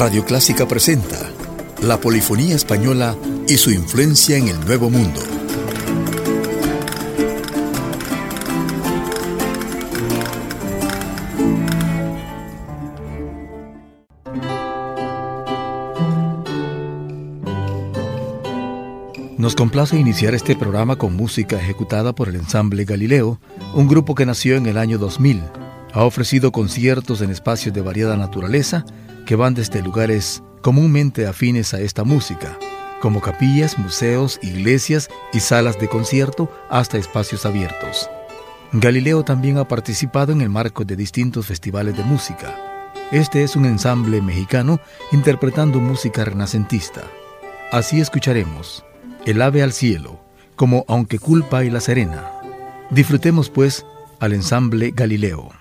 Radio Clásica presenta la polifonía española y su influencia en el Nuevo Mundo. Nos complace iniciar este programa con música ejecutada por el ensamble Galileo, un grupo que nació en el año 2000. Ha ofrecido conciertos en espacios de variada naturaleza que van desde lugares comúnmente afines a esta música, como capillas, museos, iglesias y salas de concierto, hasta espacios abiertos. Galileo también ha participado en el marco de distintos festivales de música. Este es un ensamble mexicano interpretando música renacentista. Así escucharemos El ave al cielo, como Aunque culpa y la serena. Disfrutemos pues al ensamble Galileo.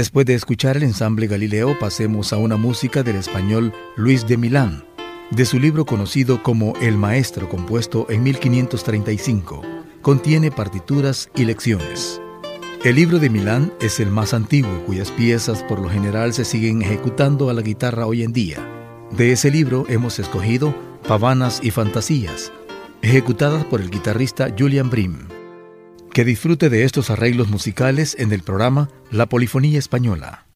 Después de escuchar el ensamble Galileo, pasemos a una música del español Luis de Milán, de su libro conocido como El Maestro, compuesto en 1535. Contiene partituras y lecciones. El libro de Milán es el más antiguo, cuyas piezas por lo general se siguen ejecutando a la guitarra hoy en día. De ese libro hemos escogido Pavanas y Fantasías, ejecutadas por el guitarrista Julian Brim. Que disfrute de estos arreglos musicales en el programa La Polifonía Española.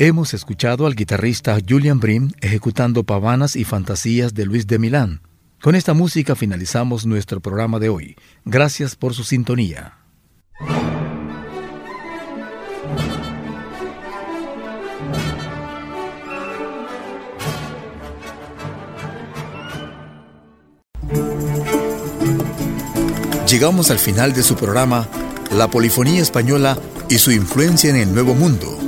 Hemos escuchado al guitarrista Julian Brim ejecutando pavanas y fantasías de Luis de Milán. Con esta música finalizamos nuestro programa de hoy. Gracias por su sintonía. Llegamos al final de su programa La Polifonía Española y su influencia en el Nuevo Mundo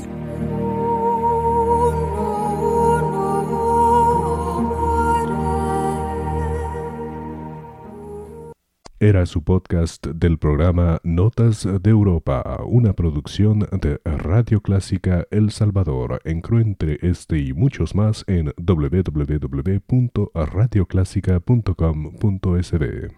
Era su podcast del programa Notas de Europa, una producción de Radio Clásica El Salvador. Encuentre este y muchos más en www.radioclásica.com.sb.